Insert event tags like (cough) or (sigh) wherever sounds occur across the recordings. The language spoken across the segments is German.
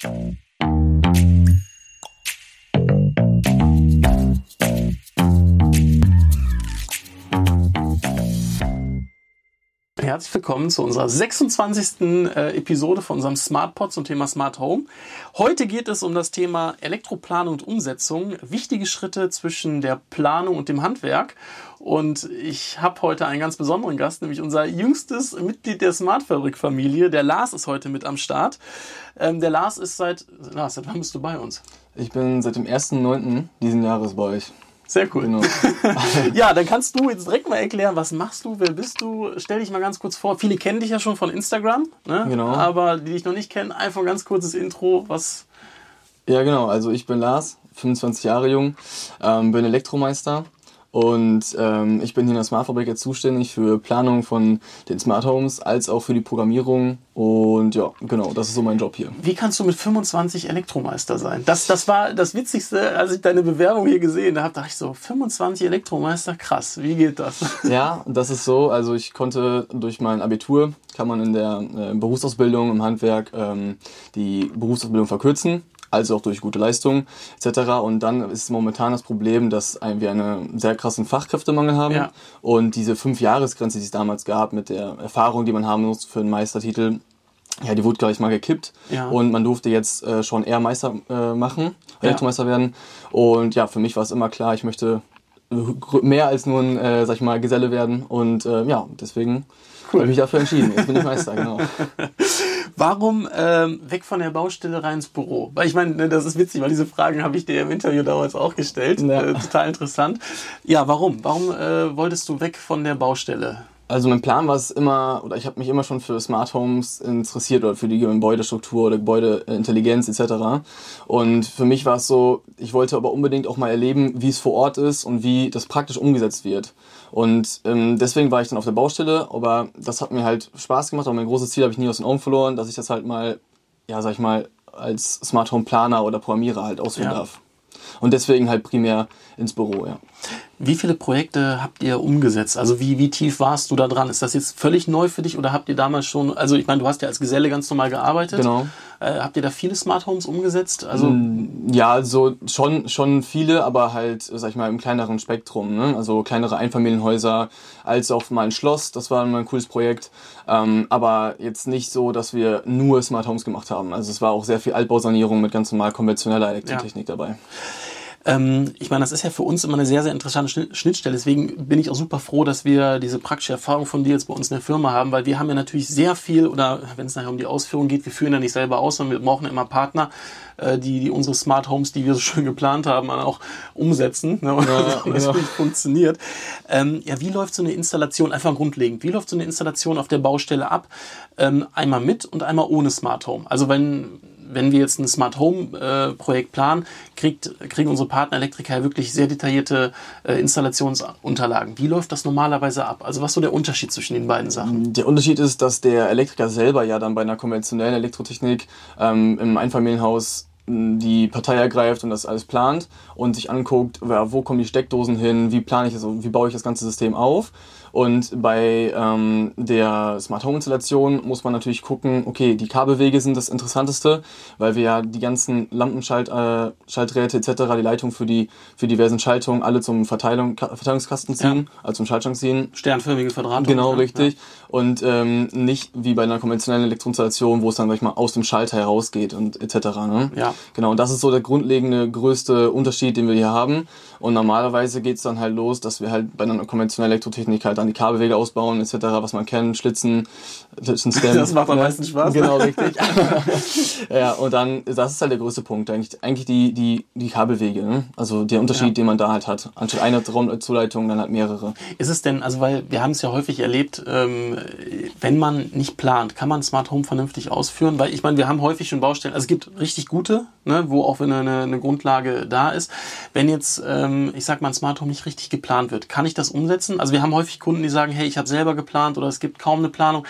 Thank you. Herzlich willkommen zu unserer 26. Äh, Episode von unserem SmartPod zum Thema Smart Home. Heute geht es um das Thema Elektroplanung und Umsetzung, wichtige Schritte zwischen der Planung und dem Handwerk. Und ich habe heute einen ganz besonderen Gast, nämlich unser jüngstes Mitglied der Smartfabrik-Familie. Der Lars ist heute mit am Start. Ähm, der Lars ist seit, Lars, seit wann bist du bei uns? Ich bin seit dem 1.9. diesen Jahres bei euch. Sehr cool. Genau. (laughs) ja, dann kannst du jetzt direkt mal erklären, was machst du, wer bist du? Stell dich mal ganz kurz vor. Viele kennen dich ja schon von Instagram, ne? genau. aber die dich noch nicht kennen, einfach ein ganz kurzes Intro. Was? Ja, genau. Also ich bin Lars, 25 Jahre jung, ähm, bin Elektromeister und ähm, ich bin hier in der Smartfabrik jetzt zuständig für Planung von den Smart Homes als auch für die Programmierung. Und ja, genau, das ist so mein Job hier. Wie kannst du mit 25 Elektromeister sein? Das, das war das Witzigste, als ich deine Bewerbung hier gesehen habe. dachte ich so, 25 Elektromeister, krass, wie geht das? (laughs) Ja, das ist so. Also ich konnte durch mein Abitur, kann man in der äh, Berufsausbildung im Handwerk ähm, die Berufsausbildung verkürzen als auch durch gute Leistung etc. Und dann ist momentan das Problem, dass wir einen sehr krassen Fachkräftemangel haben ja. und diese fünf Jahresgrenze, die es damals gab mit der Erfahrung, die man haben muss für einen Meistertitel, ja, die wurde gleich mal gekippt ja. und man durfte jetzt äh, schon eher Meister äh, machen, Elektromeister ja. werden. Und ja, für mich war es immer klar, ich möchte mehr als nur ein, äh, sag ich mal, Geselle werden. Und äh, ja, deswegen cool. habe ich mich dafür entschieden. Jetzt bin ich Meister, genau. (laughs) Warum ähm, weg von der Baustelle rein ins Büro? Weil ich meine, ne, das ist witzig, weil diese Fragen habe ich dir im Interview damals auch gestellt. Ja. Äh, total interessant. Ja, warum? Warum äh, wolltest du weg von der Baustelle? Also mein Plan war es immer, oder ich habe mich immer schon für Smart Homes interessiert oder für die Gebäudestruktur oder Gebäudeintelligenz etc. Und für mich war es so, ich wollte aber unbedingt auch mal erleben, wie es vor Ort ist und wie das praktisch umgesetzt wird. Und ähm, deswegen war ich dann auf der Baustelle, aber das hat mir halt Spaß gemacht. Aber mein großes Ziel habe ich nie aus den Augen verloren, dass ich das halt mal, ja, sag ich mal, als Smart Home Planer oder Programmierer halt ausführen ja. darf. Und deswegen halt primär ins Büro, ja. Wie viele Projekte habt ihr umgesetzt? Also wie, wie tief warst du da dran? Ist das jetzt völlig neu für dich oder habt ihr damals schon, also ich meine, du hast ja als Geselle ganz normal gearbeitet. Genau. Äh, habt ihr da viele Smart Homes umgesetzt? Also mm, ja, also schon, schon viele, aber halt, sag ich mal, im kleineren Spektrum. Ne? Also kleinere Einfamilienhäuser, als auch mal ein Schloss, das war mal ein cooles Projekt. Ähm, aber jetzt nicht so, dass wir nur Smart Homes gemacht haben. Also es war auch sehr viel Altbausanierung mit ganz normal konventioneller Elektrotechnik ja. dabei. Ähm, ich meine, das ist ja für uns immer eine sehr, sehr interessante Schnittstelle. Deswegen bin ich auch super froh, dass wir diese praktische Erfahrung von dir jetzt bei uns in der Firma haben, weil wir haben ja natürlich sehr viel, oder wenn es nachher um die Ausführung geht, wir führen ja nicht selber aus, sondern wir brauchen ja immer Partner, äh, die, die unsere Smart Homes, die wir so schön geplant haben, auch umsetzen ne, und (laughs) ja, das ja. funktioniert. Ähm, ja, wie läuft so eine Installation, einfach grundlegend, wie läuft so eine Installation auf der Baustelle ab? Ähm, einmal mit und einmal ohne Smart Home. Also wenn wenn wir jetzt ein Smart Home äh, Projekt planen, kriegt, kriegen unsere Partner Elektriker ja wirklich sehr detaillierte äh, Installationsunterlagen. Wie läuft das normalerweise ab? Also was ist so der Unterschied zwischen den beiden Sachen? Der Unterschied ist, dass der Elektriker selber ja dann bei einer konventionellen Elektrotechnik ähm, im Einfamilienhaus die Partei ergreift und das alles plant und sich anguckt, wo kommen die Steckdosen hin, wie plane ich das, wie baue ich das ganze System auf. Und bei ähm, der Smart Home Installation muss man natürlich gucken, okay, die Kabelwege sind das Interessanteste, weil wir ja die ganzen Lampenschaltdrähte äh, etc., die Leitung für die für diversen Schaltungen alle zum Verteilung, Verteilungskasten ziehen, ja. also zum Schaltschrank ziehen. Sternförmige Verdrahtung. Genau, richtig. Ja. Und ähm, nicht wie bei einer konventionellen Elektroinstallation, wo es dann, sag ich mal, aus dem Schalter herausgeht und etc. Ne? Ja. Genau, und das ist so der grundlegende, größte Unterschied, den wir hier haben. Und normalerweise geht's dann halt los, dass wir halt bei einer konventionellen Elektrotechnik halt dann die Kabelwege ausbauen etc., was man kennt, Schlitzen, Schlitzen, Stem. (laughs) Das macht am meisten Spaß. Genau, richtig. (laughs) ja, und dann, das ist halt der größte Punkt, eigentlich, eigentlich die, die, die Kabelwege, ne? also der Unterschied, ja. den man da halt hat. Anstatt einer Raumzuleitung dann halt mehrere. Ist es denn, also weil wir haben es ja häufig erlebt, ähm, wenn man nicht plant, kann man Smart Home vernünftig ausführen? Weil ich meine, wir haben häufig schon Baustellen, also es gibt richtig gute, ne, wo auch wenn eine, eine Grundlage da ist. Wenn jetzt, ähm, ich sag mal, ein Smart Home nicht richtig geplant wird, kann ich das umsetzen? Also wir haben häufig Kunden, die sagen, hey, ich habe selber geplant oder es gibt kaum eine Planung.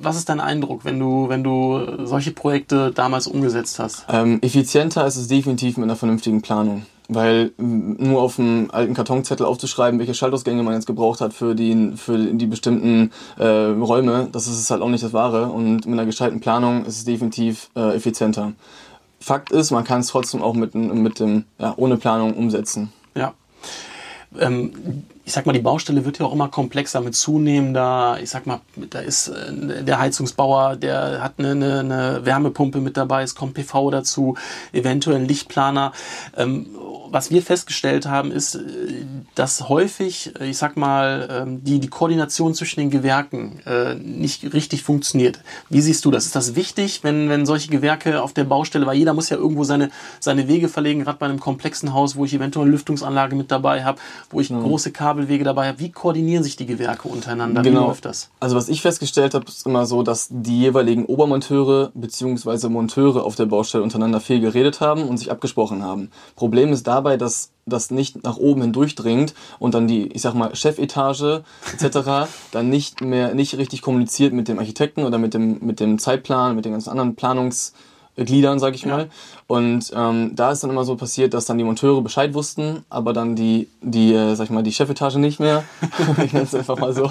Was ist dein Eindruck, wenn du, wenn du solche Projekte damals umgesetzt hast? Ähm, effizienter ist es definitiv mit einer vernünftigen Planung. Weil nur auf einem alten Kartonzettel aufzuschreiben, welche Schaltausgänge man jetzt gebraucht hat für die, für die bestimmten äh, Räume, das ist halt auch nicht das Wahre. Und mit einer gescheiten Planung ist es definitiv äh, effizienter. Fakt ist, man kann es trotzdem auch mit, mit dem, ja, ohne Planung umsetzen. Ja. Ähm, ich sag mal, die Baustelle wird ja auch immer komplexer mit zunehmender, ich sag mal, da ist äh, der Heizungsbauer, der hat eine, eine, eine Wärmepumpe mit dabei, es kommt PV dazu, eventuell ein Lichtplaner. Ähm, was wir festgestellt haben, ist, äh, dass häufig, äh, ich sag mal, ähm, die, die Koordination zwischen den Gewerken nicht richtig funktioniert. Wie siehst du das? Ist das wichtig, wenn, wenn solche Gewerke auf der Baustelle, weil jeder muss ja irgendwo seine, seine Wege verlegen, gerade bei einem komplexen Haus, wo ich eventuell eine Lüftungsanlage mit dabei habe, wo ich mhm. große Kabelwege dabei. Wie koordinieren sich die Gewerke untereinander? Genau. Wie läuft das? Also was ich festgestellt habe, ist immer so, dass die jeweiligen Obermonteure bzw. Monteure auf der Baustelle untereinander viel geredet haben und sich abgesprochen haben. Problem ist da dabei, dass das nicht nach oben hindurchdringt und dann die, ich sag mal, Chefetage etc. (laughs) dann nicht mehr nicht richtig kommuniziert mit dem Architekten oder mit dem, mit dem Zeitplan, mit den ganzen anderen Planungsgliedern, sag ich mal. Und ähm, da ist dann immer so passiert, dass dann die Monteure Bescheid wussten, aber dann die, die äh, sag ich mal, die Chefetage nicht mehr. (laughs) ich nenne es einfach mal so.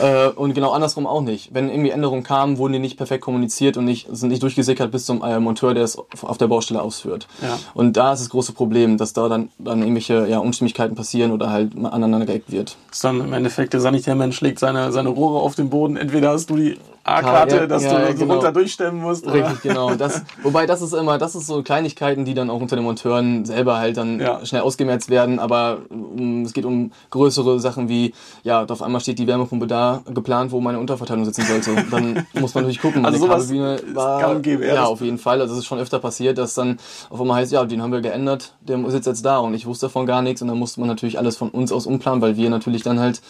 Äh, und genau andersrum auch nicht. Wenn irgendwie Änderungen kamen, wurden die nicht perfekt kommuniziert und nicht, sind nicht durchgesickert bis zum äh, Monteur, der es auf der Baustelle ausführt. Ja. Und da ist das große Problem, dass da dann, dann irgendwelche ja, Unstimmigkeiten passieren oder halt aneinander geeckt wird. Das ist dann im Endeffekt der Sanitärmensch legt seine, seine Rohre auf den Boden. Entweder hast du die A-Karte, ja, dass ja, du genau. runter durchstemmen musst. Oder? Richtig, (laughs) genau. Das, wobei das ist immer, das ist so Kleinigkeiten, die dann auch unter den Monteuren selber halt dann ja. schnell ausgemerzt werden, aber um, es geht um größere Sachen wie, ja, auf einmal steht die Wärmepumpe da geplant, wo meine Unterverteilung sitzen sollte. Dann (laughs) muss man natürlich gucken. Also sowas war, geben, ja, auf jeden Fall. Also es ist schon öfter passiert, dass dann auf einmal heißt, ja, den haben wir geändert, der sitzt jetzt da und ich wusste davon gar nichts und dann musste man natürlich alles von uns aus umplanen, weil wir natürlich dann halt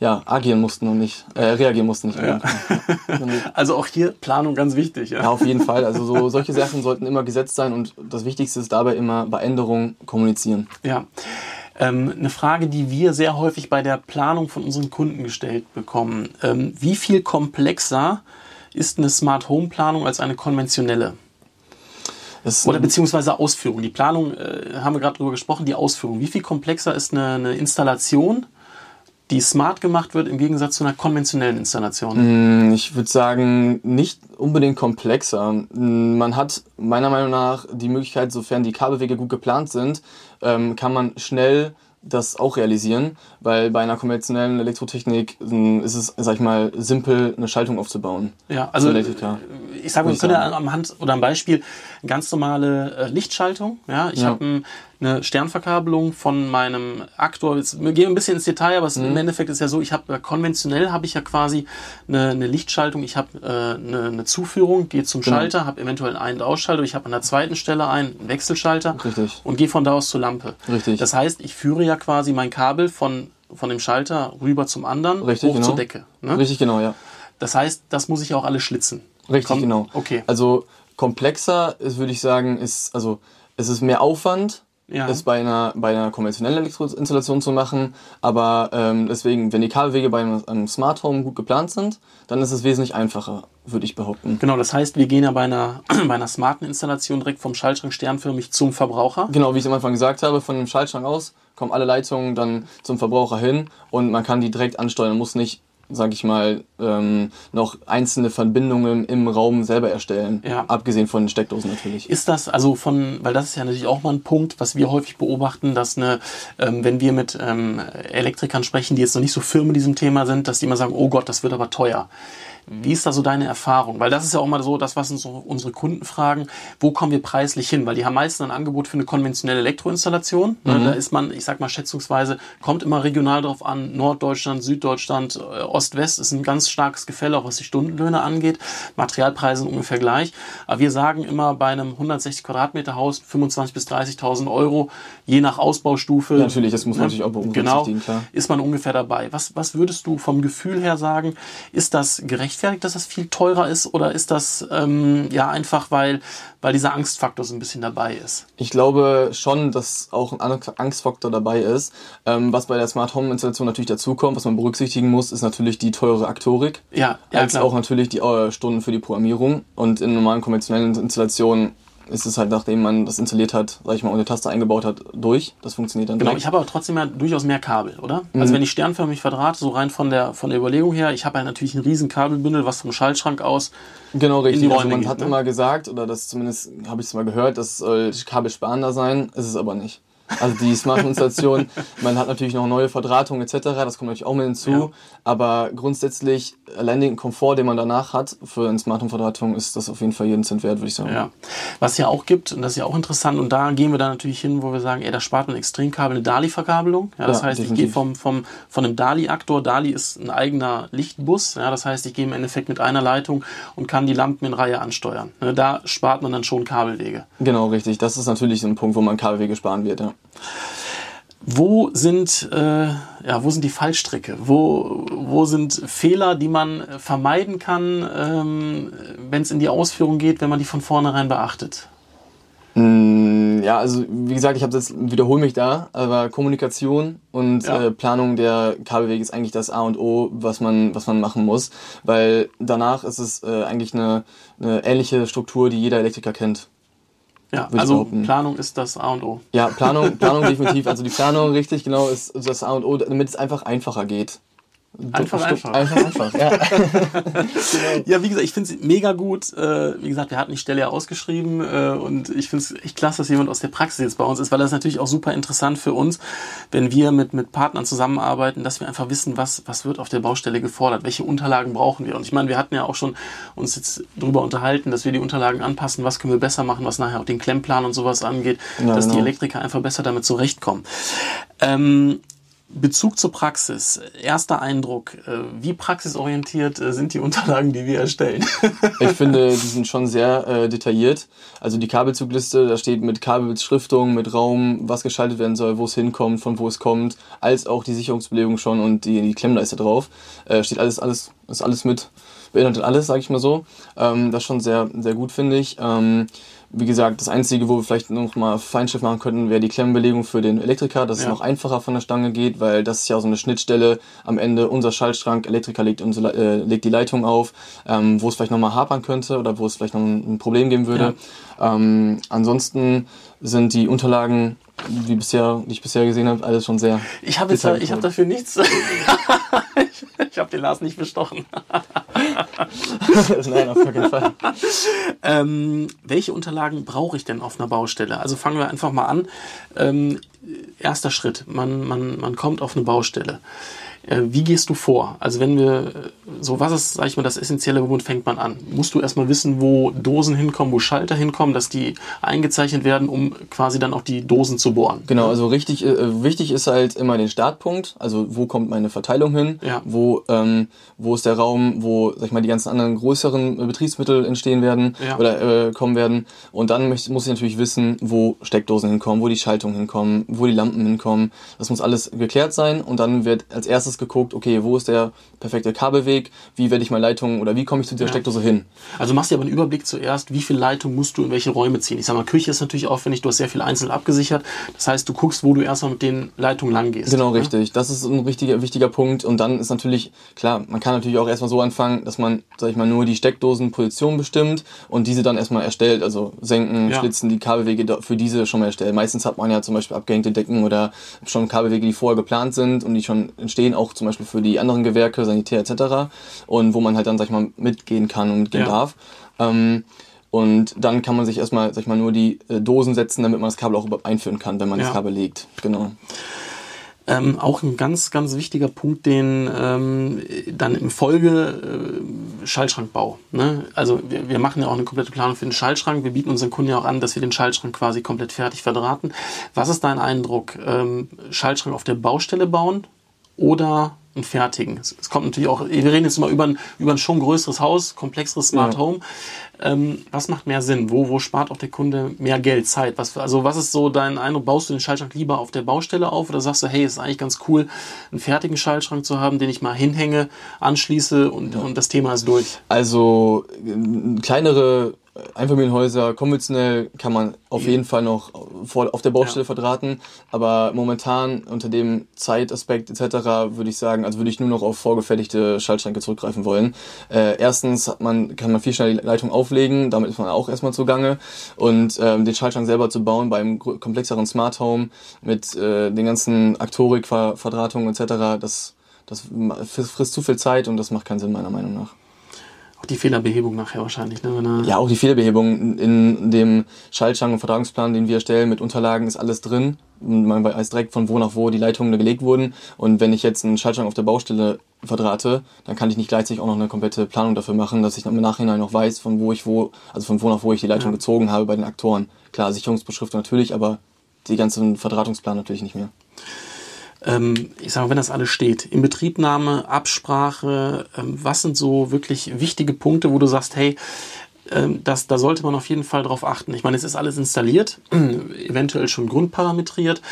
ja, agieren mussten und nicht, äh, reagieren mussten nicht. Ja. (laughs) also auch hier Planung ganz wichtig. Ja, ja auf jeden Fall. Also so, solche Sachen sollten immer gesetzt sein und das Wichtigste ist dabei immer bei Änderungen kommunizieren. Ja. Ähm, eine Frage, die wir sehr häufig bei der Planung von unseren Kunden gestellt bekommen. Ähm, wie viel komplexer ist eine Smart Home Planung als eine konventionelle? Oder beziehungsweise Ausführung. Die Planung, äh, haben wir gerade drüber gesprochen, die Ausführung. Wie viel komplexer ist eine, eine Installation die smart gemacht wird im Gegensatz zu einer konventionellen Installation? Mm, ich würde sagen, nicht unbedingt komplexer. Mm, man hat meiner Meinung nach die Möglichkeit, sofern die Kabelwege gut geplant sind, ähm, kann man schnell das auch realisieren, weil bei einer konventionellen Elektrotechnik mm, ist es, sag ich mal, simpel, eine Schaltung aufzubauen. Ja, also äh, ich sage, wir können ja am Hand oder am Beispiel eine ganz normale äh, Lichtschaltung. Ja, ich ja. habe ein eine Sternverkabelung von meinem Aktor. Jetzt, wir gehen ein bisschen ins Detail, aber mhm. im Endeffekt ist ja so, ich habe äh, konventionell habe ich ja quasi eine, eine Lichtschaltung, ich habe äh, eine, eine Zuführung, gehe zum genau. Schalter, habe eventuell einen Ausschalter, ich habe an der zweiten Stelle einen Wechselschalter Richtig. und gehe von da aus zur Lampe. Richtig. Das heißt, ich führe ja quasi mein Kabel von, von dem Schalter rüber zum anderen, Richtig, hoch genau. zur Decke. Ne? Richtig, genau, ja. Das heißt, das muss ich auch alles schlitzen. Richtig, Komm, genau. Okay. Also komplexer ist, würde ich sagen, ist, also es ist mehr Aufwand, ja. das bei einer, bei einer konventionellen Elektroinstallation zu machen. Aber ähm, deswegen, wenn die Kabelwege bei einem, einem Smart Home gut geplant sind, dann ist es wesentlich einfacher, würde ich behaupten. Genau, das heißt, wir gehen ja bei einer, (clears throat) bei einer smarten Installation direkt vom Schaltschrank sternförmig zum Verbraucher. Genau, wie ich am Anfang gesagt habe, von dem Schaltschrank aus kommen alle Leitungen dann zum Verbraucher hin und man kann die direkt ansteuern, muss nicht sag ich mal, ähm, noch einzelne Verbindungen im Raum selber erstellen. Ja. Abgesehen von den Steckdosen natürlich. Ist das also von, weil das ist ja natürlich auch mal ein Punkt, was wir häufig beobachten, dass eine, ähm, wenn wir mit ähm, Elektrikern sprechen, die jetzt noch nicht so firm in diesem Thema sind, dass die immer sagen, oh Gott, das wird aber teuer. Wie ist da so deine Erfahrung? Weil das ist ja auch mal so das, was uns unsere Kunden fragen. Wo kommen wir preislich hin? Weil die haben meistens ein Angebot für eine konventionelle Elektroinstallation. Ne, mhm. Da ist man, ich sag mal schätzungsweise, kommt immer regional drauf an. Norddeutschland, Süddeutschland, äh, Ost-West ist ein ganz starkes Gefälle, auch was die Stundenlöhne angeht. Materialpreise sind ungefähr gleich. Aber wir sagen immer bei einem 160 Quadratmeter Haus 25.000 bis 30.000 Euro, je nach Ausbaustufe. Ja, natürlich, das muss man ne? natürlich auch Genau, klar. ist man ungefähr dabei. Was, was würdest du vom Gefühl her sagen? Ist das gerecht gerechtfertigt, dass das viel teurer ist oder ist das ähm, ja einfach, weil, weil dieser Angstfaktor so ein bisschen dabei ist? Ich glaube schon, dass auch ein Angstfaktor dabei ist. Ähm, was bei der Smart Home Installation natürlich dazukommt, was man berücksichtigen muss, ist natürlich die teure Aktorik. Ja, ja als klar. auch natürlich die äh, Stunden für die Programmierung. Und in normalen konventionellen Installationen ist es halt, nachdem man das installiert hat, sag ich mal, und eine Taste eingebaut hat, durch. Das funktioniert dann Genau, direkt. ich habe aber trotzdem ja durchaus mehr Kabel, oder? Also wenn ich sternförmig verdrahte, so rein von der, von der Überlegung her, ich habe ja natürlich ein riesen Kabelbündel, was vom Schaltschrank aus Genau, richtig. die Also Räume man geht, hat ne? immer gesagt, oder das zumindest habe ich es mal gehört, das soll kabelsparender sein, ist es aber nicht. Also die Smart-Installation, (laughs) man hat natürlich noch neue Verdrahtungen etc., das kommt natürlich auch mit hinzu, Ja. aber grundsätzlich allein den Komfort, den man danach hat für eine Smart-Home-Verdrahtung, ist das auf jeden Fall jeden Cent wert, würde ich sagen. Ja. Was ja auch gibt, und das ist ja auch interessant, und da gehen wir dann natürlich hin, wo wir sagen, ey, da spart man Extremkabel eine DALI-Verkabelung. Ja, das Ja, heißt, ich definitiv. gehe vom, vom, von einem DALI-Aktor, DALI ist ein eigener Lichtbus, ja, das heißt, ich gehe im Endeffekt mit einer Leitung und kann die Lampen in Reihe ansteuern. Ne, Da spart man dann schon Kabelwege. Genau, richtig. Das ist natürlich so ein Punkt, wo man Kabelwege sparen wird, ja. Wo sind, äh, ja, wo sind die Fallstricke? Wo, wo sind Fehler, die man äh, vermeiden kann, ähm, wenn es in die Ausführung geht, wenn man die von vornherein beachtet? Mm, Ja, also wie gesagt, ich habe wiederhole mich da, aber Kommunikation und Ja. äh, Planung der Kabelwege ist eigentlich das A und O, was man was man machen muss, weil danach ist es äh, eigentlich eine, eine ähnliche Struktur, die jeder Elektriker kennt. Ja, also. Planung ist das A und O. Ja, Planung, Planung (laughs) definitiv. Also die Planung richtig genau ist das A und O, damit es einfach einfacher geht. Einfach, einfach. Einfach, einfach, ja. (laughs) Ja, wie gesagt, ich finde es mega gut. Äh, wie gesagt, wir hatten die Stelle ja ausgeschrieben äh, und ich finde es echt klasse, dass jemand aus der Praxis jetzt bei uns ist, weil das natürlich auch super interessant für uns, wenn wir mit, mit Partnern zusammenarbeiten, dass wir einfach wissen, was, was wird auf der Baustelle gefordert, welche Unterlagen brauchen wir. Und ich meine, wir hatten ja auch schon uns jetzt drüber unterhalten, dass wir die Unterlagen anpassen, was können wir besser machen, was nachher auch den Klemmplan und sowas angeht, Ja, dass die genau. Elektriker einfach besser damit zurechtkommen. Ähm, Bezug zur Praxis, erster Eindruck, äh, wie praxisorientiert äh, sind die Unterlagen, die wir erstellen? (laughs) Ich finde, die sind schon sehr äh, detailliert. Also die Kabelzugliste, da steht mit Kabelbeschriftung, mit Raum, was geschaltet werden soll, wo es hinkommt, von wo es kommt, als auch die Sicherungsbelegung schon und die, die Klemmleiste drauf. Äh, steht alles, alles, ist alles mit, beinhaltet alles, sage ich mal so. Ähm, das schon sehr, sehr gut, finde ich. Ähm, wie gesagt, das Einzige, wo wir vielleicht noch mal Feinschliff machen könnten, wäre die Klemmbelegung für den Elektriker, dass es Ja. noch einfacher von der Stange geht, weil das ist ja so eine Schnittstelle am Ende, unser Schaltschrank, Elektriker legt, unsere, äh, legt die Leitung auf, ähm, wo es vielleicht nochmal hapern könnte oder wo es vielleicht noch ein, ein Problem geben würde. Ähm, ansonsten sind die Unterlagen, die, bisher, ich bisher gesehen habe, alles schon sehr Ich habe jetzt, ich habe dafür nichts. (laughs) ich ich habe den Lars nicht bestochen. (laughs) Nein, auf keinen Fall. Ähm, welche Unterlagen brauche ich denn auf einer Baustelle? Also fangen wir einfach mal an. Ähm, erster Schritt, man, man, man kommt auf eine Baustelle. Äh, wie gehst du vor? Also wenn wir, äh, so was ist, sag ich mal, das Essentielle, womit fängt man an? Musst du erstmal wissen, wo Dosen hinkommen, wo Schalter hinkommen, dass die eingezeichnet werden, um quasi dann auch die Dosen zu bohren? Genau, also richtig, äh, wichtig ist halt immer den Startpunkt, also wo kommt meine Verteilung hin, Ja. wo, ähm, wo ist der Raum, wo, sag ich mal, die ganzen anderen größeren Betriebsmittel entstehen werden Ja. oder äh, kommen werden. Und dann muss ich natürlich wissen, wo Steckdosen hinkommen, wo die Schaltungen hinkommen, wo die Lampen hinkommen. Das muss alles geklärt sein und dann wird als erstes geguckt, okay, wo ist der perfekte Kabelweg, wie werde ich meine Leitung oder wie komme ich zu dieser Ja. Steckdose hin. Also machst dir aber einen Überblick zuerst, wie viel Leitung musst du in welche Räume ziehen. Ich sag mal, Küche ist natürlich aufwendig, du hast sehr viel einzeln abgesichert. Das heißt, du guckst, wo du erstmal mit den Leitungen lang gehst. Genau, ne? richtig. Das ist ein wichtiger, wichtiger Punkt. Und dann ist natürlich, klar, man kann natürlich auch erstmal so anfangen, dass man, sag ich mal, nur die Steckdosenposition bestimmt und diese dann erstmal erstellt. Also senken, Ja. schlitzen, die Kabelwege für diese schon mal erstellt. Meistens hat man ja zum Beispiel abgehängte Decken oder schon Kabelwege, die vorher geplant sind und die schon entstehen, auch zum Beispiel für die anderen Gewerke, Sanitär etc. Und wo man halt dann, sag ich mal, mitgehen kann und mitgehen Ja. darf. Ähm, und dann kann man sich erstmal, sag ich mal, nur die äh, Dosen setzen, damit man das Kabel auch überhaupt einführen kann, wenn man Ja. das Kabel legt. Genau. Ähm, auch ein ganz, ganz wichtiger Punkt, den ähm, dann im Folge äh, Schaltschrankbau. Ne? Also wir, wir machen ja auch eine komplette Planung für den Schaltschrank. Wir bieten unseren Kunden ja auch an, dass wir den Schaltschrank quasi komplett fertig verdrahten. Was ist dein Eindruck? Ähm, Schaltschrank auf der Baustelle bauen oder einen fertigen? Es, es kommt natürlich auch, wir reden jetzt mal über ein, über ein schon größeres Haus, komplexeres Smart Ja. Home. Ähm, was macht mehr Sinn? Wo, wo spart auch der Kunde mehr Geld, Zeit? Was, also was ist so dein Eindruck? Baust du den Schaltschrank lieber auf der Baustelle auf oder sagst du, hey, ist eigentlich ganz cool, einen fertigen Schaltschrank zu haben, den ich mal hinhänge, anschließe und, und das Thema ist durch? Also äh, kleinere Einfamilienhäuser konventionell kann man auf jeden Fall noch voll auf der Baustelle ja. verdrahten, aber momentan unter dem Zeitaspekt etc. würde ich sagen, also würde ich nur noch auf vorgefertigte Schaltschränke zurückgreifen wollen. Äh, erstens hat man, kann man viel schneller die Leitung auflegen, damit ist man auch erstmal zugange und ähm, den Schaltschrank selber zu bauen beim komplexeren Smart Home mit äh, den ganzen Aktorik-Verdratungen etc., das, das frisst zu viel Zeit und das macht keinen Sinn meiner Meinung nach. Auch die Fehlerbehebung nachher wahrscheinlich, ne? ja, auch die Fehlerbehebung. In dem Schaltschrank- und Vertragungsplan, den wir erstellen mit Unterlagen, ist alles drin. Man weiß direkt von wo nach wo die Leitungen gelegt wurden. Und wenn ich jetzt einen Schaltschrank auf der Baustelle verdrahte, dann kann ich nicht gleichzeitig auch noch eine komplette Planung dafür machen, dass ich im Nachhinein noch weiß, von wo ich wo, also von wo nach wo ich die Leitung ja. gezogen habe bei den Aktoren. Klar, Sicherungsbeschriftung natürlich, aber die ganzen Verdrahtungsplan natürlich nicht mehr ähm, ich sage mal, wenn das alles steht, Inbetriebnahme, Absprache, ähm, was sind so wirklich wichtige Punkte, wo du sagst, hey, ähm, das, da sollte man auf jeden Fall drauf achten. Ich meine, es ist alles installiert, (clears throat) eventuell schon grundparametriert.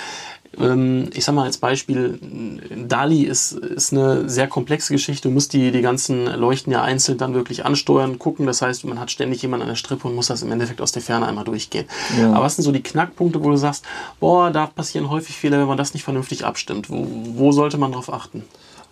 Ähm, ich sag mal als Beispiel, DALI ist, ist eine sehr komplexe Geschichte. Du musst die, die ganzen Leuchten ja einzeln dann wirklich ansteuern, gucken. Das heißt, man hat ständig jemanden an der Strippe und muss das im Endeffekt aus der Ferne einmal durchgehen. Ja. Aber was sind so die Knackpunkte, wo du sagst, boah, da passieren häufig Fehler, wenn man das nicht vernünftig abstimmt? Wo, wo sollte man drauf achten?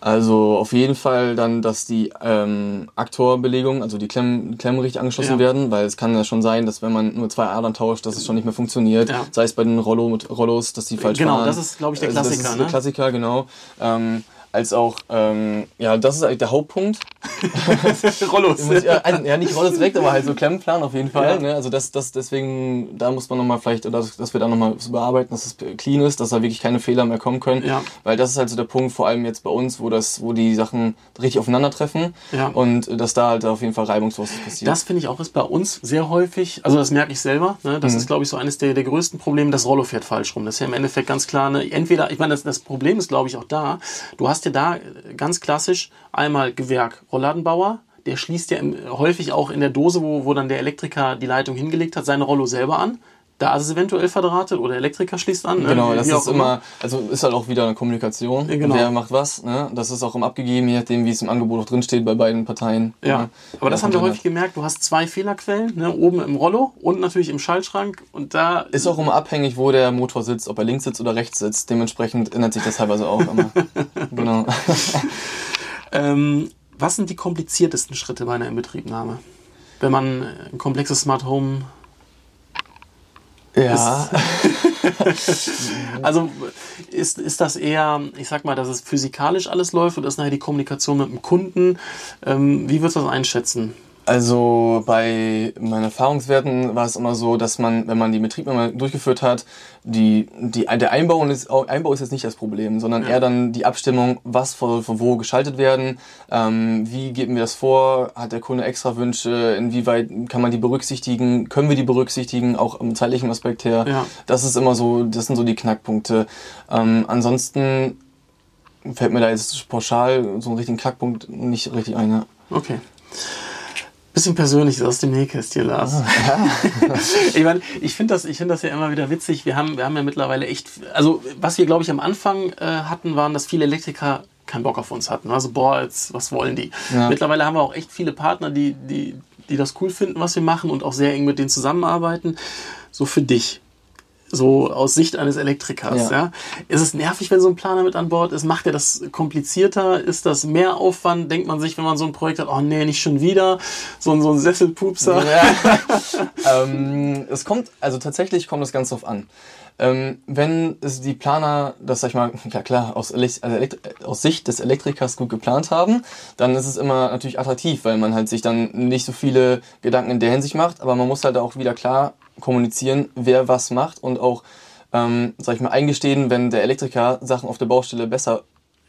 Also auf jeden Fall dann, dass die ähm, Aktorbelegung, also die Klemmen, Klemmen richtig angeschlossen ja. werden, weil es kann ja schon sein, dass wenn man nur zwei Adern tauscht, dass es schon nicht mehr funktioniert. Ja. Sei es bei den Rollo, Rollos, dass die falsch genau, fahren. Genau, das ist, glaube ich, der Klassiker. Also das ist der ne? Klassiker, genau. Ähm, als auch, ähm, ja, das ist eigentlich der Hauptpunkt. (laughs) Rollos. ja, also, ja, nicht Rollos direkt, aber halt so Klemmplan auf jeden Fall. Ja. Ne? Also das, das, deswegen, da muss man nochmal vielleicht, oder dass wir da nochmal so bearbeiten, dass es clean ist, dass da wirklich keine Fehler mehr kommen können. Ja. Weil das ist halt so der Punkt, vor allem jetzt bei uns, wo das, wo die Sachen richtig aufeinandertreffen. Ja. Und dass da halt auf jeden Fall reibungslos passiert. Das finde ich auch ist bei uns sehr häufig, also das merke ich selber, ne? das mhm. ist glaube ich so eines der, der größten Probleme, das Rollo fährt falsch rum. Das ist ja im Endeffekt ganz klar, ne? entweder, ich meine, das, das Problem ist glaube ich auch da, du hast ja da ganz klassisch einmal Gewerk Rollladenbauer, der schließt ja häufig auch in der Dose, wo, wo dann der Elektriker die Leitung hingelegt hat, seine Rollo selber an. Da ist es eventuell verdrahtet oder Elektriker schließt an. Ne? Genau, das ist immer, also ist halt auch wieder eine Kommunikation. Genau. Wer macht was, ne? Das ist auch im Abgegeben, je nachdem, wie es im Angebot auch drinsteht bei beiden Parteien. Ja, ne? aber das haben wir häufig gemerkt. Du hast zwei Fehlerquellen, ne? oben im Rollo und natürlich im Schaltschrank und da... Ist auch immer abhängig, wo der Motor sitzt, ob er links sitzt oder rechts sitzt. Dementsprechend ändert sich das teilweise auch immer. (laughs) genau. ähm, was sind die kompliziertesten Schritte bei einer Inbetriebnahme? Wenn man ein komplexes Smart Home ja. (laughs) also ist, ist das eher, ich sag mal, dass es physikalisch alles läuft oder ist nachher die Kommunikation mit dem Kunden? Ähm, wie würdest du das einschätzen? Also bei meinen Erfahrungswerten war es immer so, dass man, wenn man die Betriebnahme durchgeführt hat, die, die, der Einbau ist, Einbau ist jetzt nicht das Problem, sondern ja. eher dann die Abstimmung, was von, von wo geschaltet werden, ähm, wie geben wir das vor, hat der Kunde extra Wünsche, inwieweit kann man die berücksichtigen, können wir die berücksichtigen, auch im zeitlichen Aspekt her. Ja. Das ist immer so, das sind so die Knackpunkte. Ähm, ansonsten fällt mir da jetzt pauschal so einen richtigen Knackpunkt nicht richtig ein. Ja. Okay bisschen Persönliches aus dem Nähkästchen, Lars. Oh, ja. (laughs) ich meine, ich finde das, ich das ja immer wieder witzig. Wir haben, wir haben ja mittlerweile echt, also was wir glaube ich am Anfang äh, hatten, waren, dass viele Elektriker keinen Bock auf uns hatten. Also boah, jetzt was wollen die? Ja. Mittlerweile haben wir auch echt viele Partner, die, die, die das cool finden, was wir machen und auch sehr eng mit denen zusammenarbeiten. So für dich so aus Sicht eines Elektrikers. Ja. ja. Ist es nervig, wenn so ein Planer mit an Bord ist? Macht er das komplizierter? Ist das mehr Aufwand? Denkt man sich, wenn man so ein Projekt hat, oh nee, nicht schon wieder? So, ein so ein Sesselpupser? Ja. (laughs) ähm, es kommt, also tatsächlich kommt es ganz drauf an. Ähm, wenn es die Planer, das sag ich mal, (laughs) ja klar, aus, also aus, Sicht des Elektrikers gut geplant haben, dann ist es immer natürlich attraktiv, weil man halt sich dann nicht so viele Gedanken in der Hinsicht macht, aber man muss halt auch wieder klar kommunizieren, wer was macht und auch, ähm, sag ich mal, eingestehen, wenn der Elektriker Sachen auf der Baustelle besser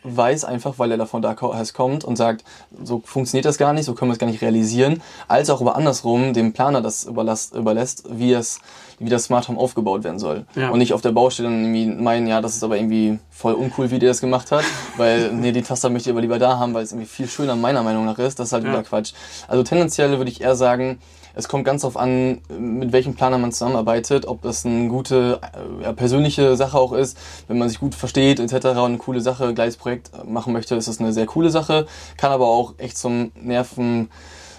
weiß, einfach weil er davon da kommt und sagt, so funktioniert das gar nicht, so können wir es gar nicht realisieren, als auch aber andersrum dem Planer das überlässt, überlässt wie es wie das Smart Home aufgebaut werden soll. Ja. Und nicht auf der Baustelle dann irgendwie meinen, ja, das ist aber irgendwie voll uncool, wie der das gemacht hat, (laughs) weil, nee, die Taster möchte ich aber lieber da haben, weil es irgendwie viel schöner meiner Meinung nach ist. Das ist halt ja. wieder Quatsch. Also tendenziell würde ich eher sagen, es kommt ganz darauf an, mit welchem Planer man zusammenarbeitet, ob das eine gute äh, persönliche Sache auch ist, wenn man sich gut versteht etc. und eine coole Sache, gleiches Projekt machen möchte, ist das eine sehr coole Sache, kann aber auch echt zum Nerven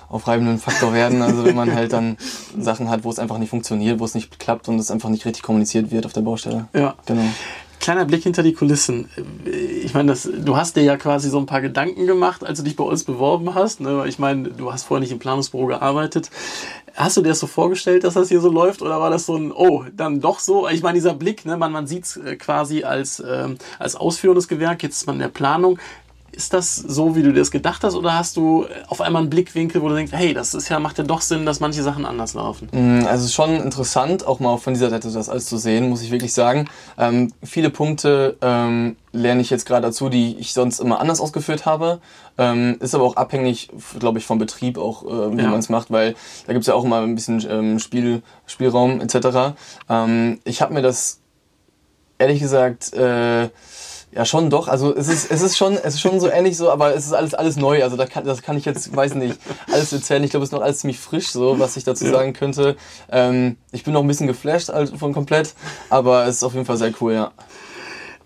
aufreibenden Faktor werden. Also wenn man halt dann Sachen hat, wo es einfach nicht funktioniert, wo es nicht klappt und es einfach nicht richtig kommuniziert wird auf der Baustelle. Ja. Genau. Kleiner Blick hinter die Kulissen. Ich meine, das, du hast dir ja quasi so ein paar Gedanken gemacht, als du dich bei uns beworben hast. Ne? Ich meine, du hast vorher nicht im Planungsbüro gearbeitet. Hast du dir das so vorgestellt, dass das hier so läuft? Oder war das so ein, oh, dann doch so? Ich meine, dieser Blick, ne? man, man sieht es äh, quasi als, ähm, als ausführendes Gewerk, jetzt ist man in der Planung. Ist das so, wie du dir das gedacht hast, oder hast du auf einmal einen Blickwinkel, wo du denkst, hey, das ist ja, macht ja doch Sinn, dass manche Sachen anders laufen? Mm, also es ist schon interessant, auch mal von dieser Seite das alles zu sehen, muss ich wirklich sagen. Ähm, viele Punkte ähm, lerne ich jetzt gerade dazu, die ich sonst immer anders ausgeführt habe. Ähm, ist aber auch abhängig, glaube ich, vom Betrieb auch, äh, wie ja. man es macht, weil da gibt es ja auch immer ein bisschen ähm, Spiel, Spielraum etc. Ähm, ich habe mir das ehrlich gesagt äh, ja, schon doch. Also es ist, es ist schon, es ist schon so ähnlich so, aber es ist alles, alles neu. Also da kann, das kann ich jetzt, weiß nicht, alles erzählen. Ich glaube, es ist noch alles ziemlich frisch, so, was ich dazu ja. sagen könnte. Ähm, ich bin noch ein bisschen geflasht also von komplett, aber es ist auf jeden Fall sehr cool, ja.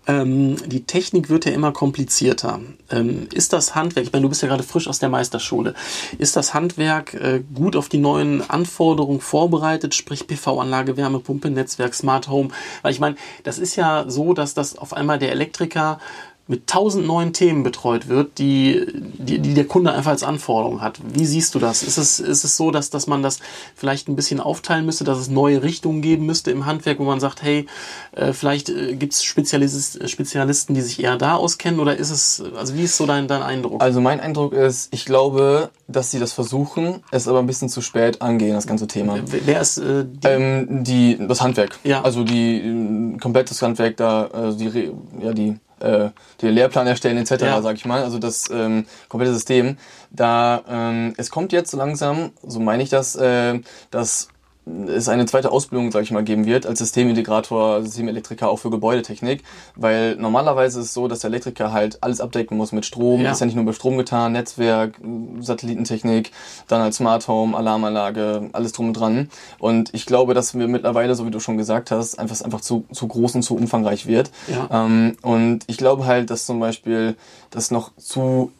Ähm, die Technik wird ja immer komplizierter. Ähm, ist das Handwerk, ich meine, du bist ja gerade frisch aus der Meisterschule, ist das Handwerk äh, gut auf die neuen Anforderungen vorbereitet, sprich PV-Anlage, Wärmepumpe, Netzwerk, Smart Home? Weil ich meine, das ist ja so, dass das auf einmal der Elektriker mit tausend neuen Themen betreut wird, die, die, die der Kunde einfach als Anforderung hat. Wie siehst du das? Ist es, ist es so, dass, dass man das vielleicht ein bisschen aufteilen müsste, dass es neue Richtungen geben müsste im Handwerk, wo man sagt, hey, äh, vielleicht äh, gibt es Spezialist, Spezialisten, die sich eher da auskennen oder ist es, also wie ist so dein, dein Eindruck? Also mein Eindruck ist, ich glaube, dass sie das versuchen, es aber ein bisschen zu spät angehen, das ganze Thema. Wer ist äh, die? Ähm, die das Handwerk. Ja. Also die äh, komplettes Handwerk da, äh, die, ja, die äh, die Lehrplan erstellen etc., ja. sag ich mal, also das ähm, komplette System. Da ähm, es kommt jetzt so langsam, so meine ich das, äh, dass es eine zweite Ausbildung, sage ich mal, geben wird als Systemintegrator, Systemelektriker auch für Gebäudetechnik, weil normalerweise ist es so, dass der Elektriker halt alles abdecken muss mit Strom, ja. ist ja nicht nur bei Strom getan, Netzwerk, Satellitentechnik, dann halt Smart Home, Alarmanlage, alles drum und dran. Und ich glaube, dass wir mittlerweile, so wie du schon gesagt hast, einfach einfach zu, zu groß und zu umfangreich wird. Ja. Ähm, und ich glaube halt, dass zum Beispiel das noch zu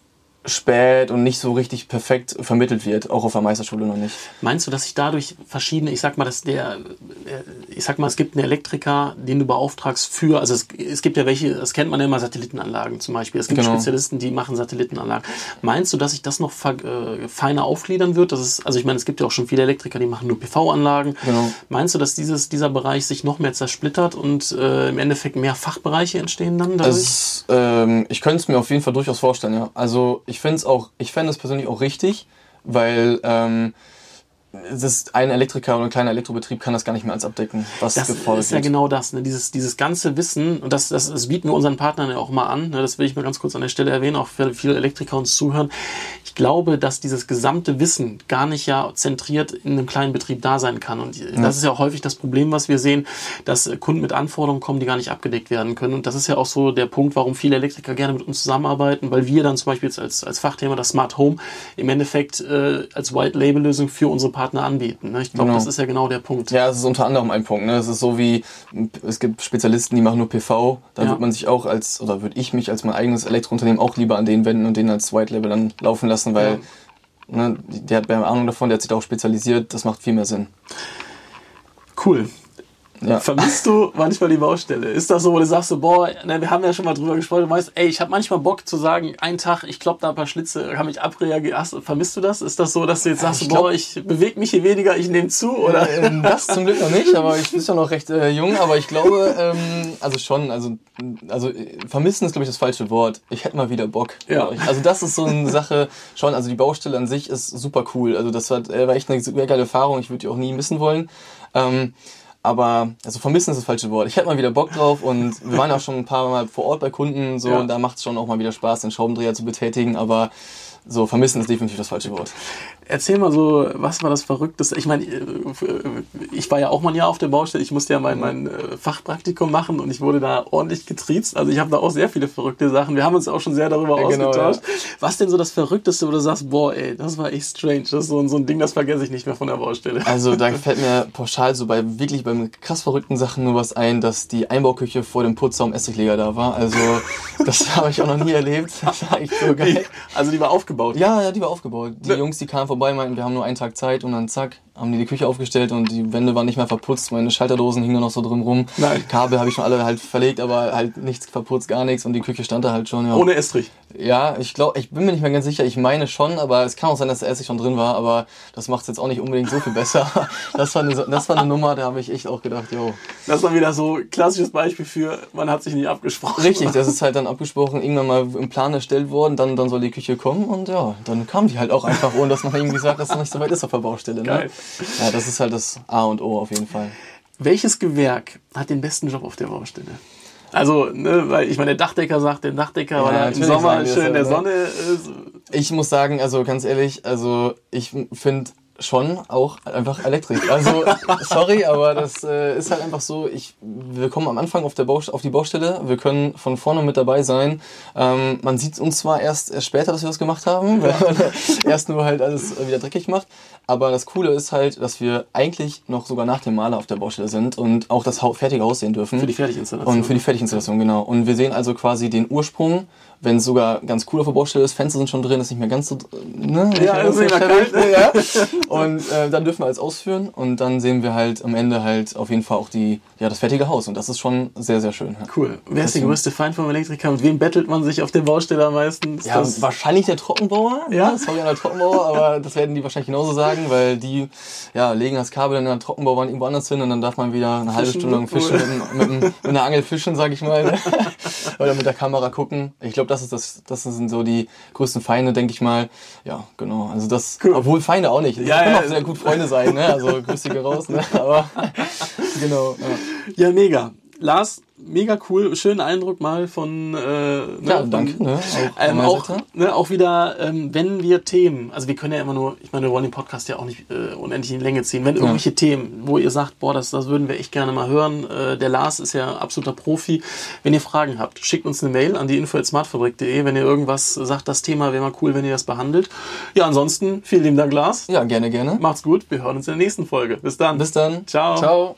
spät und nicht so richtig perfekt vermittelt wird, auch auf der Meisterschule noch nicht. Meinst du, dass sich dadurch verschiedene, ich sag mal, dass der, äh, ich sag mal, es gibt einen Elektriker, den du beauftragst für, also es, es gibt ja welche, das kennt man ja immer, Satellitenanlagen zum Beispiel. Es gibt genau. Spezialisten, die machen Satellitenanlagen. Meinst du, dass sich das noch äh, feiner aufgliedern wird? Das ist, also ich meine, es gibt ja auch schon viele Elektriker, die machen nur PV-Anlagen. Genau. Meinst du, dass dieses, dieser Bereich sich noch mehr zersplittert und äh, im Endeffekt mehr Fachbereiche entstehen dann dadurch? Es, ähm, ich könnte es mir auf jeden Fall durchaus vorstellen, ja. Also ich finde es auch, ich fände es persönlich auch richtig, weil ähm, das ein Elektriker oder ein kleiner Elektrobetrieb kann das gar nicht mehr als abdecken, was das gefordert ist ja wird. genau das, ne? dieses, dieses ganze Wissen, und das, das, das bieten wir unseren Partnern ja auch mal an, ne? das will ich mal ganz kurz an der Stelle erwähnen, auch für viele Elektriker uns zuhören. Ich glaube, dass dieses gesamte Wissen gar nicht ja zentriert in einem kleinen Betrieb da sein kann. Und ja. das ist ja auch häufig das Problem, was wir sehen, dass Kunden mit Anforderungen kommen, die gar nicht abgedeckt werden können. Und das ist ja auch so der Punkt, warum viele Elektriker gerne mit uns zusammenarbeiten, weil wir dann zum Beispiel jetzt als, als Fachthema das Smart Home im Endeffekt äh, als White-Label-Lösung für unsere Partner anbieten. Ne? Ich glaube, genau. das ist ja genau der Punkt. Ja, es ist unter anderem ein Punkt. Ne? Es ist so wie, es gibt Spezialisten, die machen nur PV. Da ja. wird man sich auch als, oder würde ich mich als mein eigenes Elektrounternehmen auch lieber an den wenden und den als White Label dann laufen lassen, weil ja. ne, der hat mehr Ahnung davon, der hat sich da auch spezialisiert. Das macht viel mehr Sinn. Cool. Ja. Vermisst du manchmal die Baustelle? Ist das so, wo du sagst so, boah, ne, wir haben ja schon mal drüber gesprochen, du meinst, ey, ich habe manchmal Bock zu sagen, einen Tag, ich klopp da ein paar Schlitze, kann mich abreagieren. Vermisst du das? Ist das so, dass du jetzt sagst, ich glaub, boah, ich bewege mich hier weniger, ich nehme zu? Oder? Äh, das zum Glück noch nicht, aber ich bin ja noch recht äh, jung, aber ich glaube, ähm, also schon, also, also vermissen ist, glaube ich, das falsche Wort. Ich hätte mal wieder Bock. Ja. Also das ist so eine Sache schon, also die Baustelle an sich ist super cool. Also das war, äh, war echt eine super geile Erfahrung, ich würde die auch nie missen wollen. Ähm, aber, also vermissen ist das falsche Wort. Ich hätte mal wieder Bock drauf und wir waren auch schon ein paar Mal vor Ort bei Kunden so ja. und da macht es schon auch mal wieder Spaß, den Schraubendreher zu betätigen, aber so, vermissen ist definitiv das falsche Wort. Erzähl mal so, was war das Verrückteste? Ich meine, ich war ja auch mal ein Jahr auf der Baustelle. Ich musste ja mein, mein äh, Fachpraktikum machen und ich wurde da ordentlich getriezt. Also ich habe da auch sehr viele verrückte Sachen. Wir haben uns auch schon sehr darüber ja, genau, ausgetauscht. Ja. Was denn so das Verrückteste, wo du sagst, boah, ey, das war echt strange. Das ist so, so ein Ding, das vergesse ich nicht mehr von der Baustelle. Also da (laughs) fällt mir pauschal so bei wirklich beim krass verrückten Sachen nur was ein, dass die Einbauküche vor dem Putzraum Essigleger da war. Also das (laughs) habe ich auch noch nie erlebt. Das war echt so geil. Also die war aufgebaut aufgebaut? Ja, ja, die war aufgebaut. Die Ne- Jungs, die kamen vorbei, meinten, wir haben nur einen Tag Zeit und dann zack, haben die die Küche aufgestellt und die Wände waren nicht mehr verputzt, meine Schalterdosen hingen noch so drum rum. Nein. Kabel habe ich schon alle halt verlegt, aber halt nichts verputzt, gar nichts und die Küche stand da halt schon. Ja, Ohne Estrich. ja ich glaube, ich bin mir nicht mehr ganz sicher, ich meine schon, aber es kann auch sein, dass der Essig schon drin war, aber das macht es jetzt auch nicht unbedingt so viel besser. (laughs) Das war eine, das war eine Nummer, da habe ich echt auch gedacht, jo. Das war wieder so ein klassisches Beispiel für, man hat sich nicht abgesprochen. Richtig, das (laughs) ist halt dann abgesprochen, irgendwann mal im Plan erstellt worden, dann, dann soll die Küche kommen und ja, dann kam die halt auch einfach, ohne dass man irgendwie sagt, dass es noch nicht so weit ist auf der Baustelle. Ne? Geil. Ja, das ist halt das A und O auf jeden Fall. Welches Gewerk hat den besten Job auf der Baustelle? Also, ne, weil ich meine, der Dachdecker sagt, der Dachdecker, Ja, weil er im Sommer schön in der ne? Sonne ist. Ich muss sagen, also ganz ehrlich, also ich finde schon auch einfach Elektrik. Also (laughs) sorry, aber das äh, ist halt einfach so. Ich, wir kommen am Anfang auf, der Baust auf die Baustelle, wir können von vorne mit dabei sein. Ähm, man sieht uns zwar erst, erst später, dass wir das gemacht haben, (laughs) weil man erst nur halt alles wieder dreckig macht. Aber das Coole ist halt, dass wir eigentlich noch sogar nach dem Maler auf der Baustelle sind und auch das fertige Haus sehen dürfen. Für die Fertiginstallation. Und für die Fertiginstallation, genau. Und wir sehen also quasi den Ursprung, wenn es sogar ganz cool auf der Baustelle ist, Fenster sind schon drin, ist nicht mehr ganz so, ne? Ja, ist nicht mehr kalt. ja. Und äh, dann dürfen wir alles ausführen und dann sehen wir halt am Ende halt auf jeden Fall auch die, ja, das fertige Haus und das ist schon sehr, sehr schön. Ja. Cool. Wer ist der größte Feind vom Elektriker? Mit wem bettelt man sich auf der Baustelle am meisten? Ist Ja, das- wahrscheinlich der Trockenbauer. Ja? Ja, sorry an der Trockenbauer, aber (laughs) das werden die wahrscheinlich genauso sagen, weil die ja, legen das Kabel in der Trockenbauwand irgendwo anders hin und dann darf man wieder eine halbe Stunde lang fischen mit, dem- mit, dem- mit einer Angel fischen, sag ich mal. (laughs) Oder mit der Kamera gucken. Ich glaube, das ist das, das sind so die größten Feinde, denke ich mal. Ja, genau. Also das, Cool. obwohl Feinde auch nicht. Das Ja, können ja. auch sehr gut Freunde sein, ne? Also Grüße raus, ne? Aber genau. Ja. Ja, mega. Lars, mega cool. Schönen Eindruck mal von. Äh, ne, Ja, von- danke. Ne? Auch, Ähm, auch, ne, auch wieder, ähm, wenn wir Themen, also wir können ja immer nur, ich meine, wir wollen den Podcast ja auch nicht äh, unendlich in Länge ziehen. Wenn irgendwelche Themen, wo ihr sagt, boah, das, das würden wir echt gerne mal hören, äh, der Lars ist ja absoluter Profi. Wenn ihr Fragen habt, schickt uns eine Mail an die info.smartfabrik.de, wenn ihr irgendwas sagt, das Thema wäre mal cool, wenn ihr das behandelt. Ja, ansonsten, vielen lieben Dank, Lars. Ja, gerne, gerne. Macht's gut, wir hören uns in der nächsten Folge. Bis dann. Bis dann. Ciao. Ciao.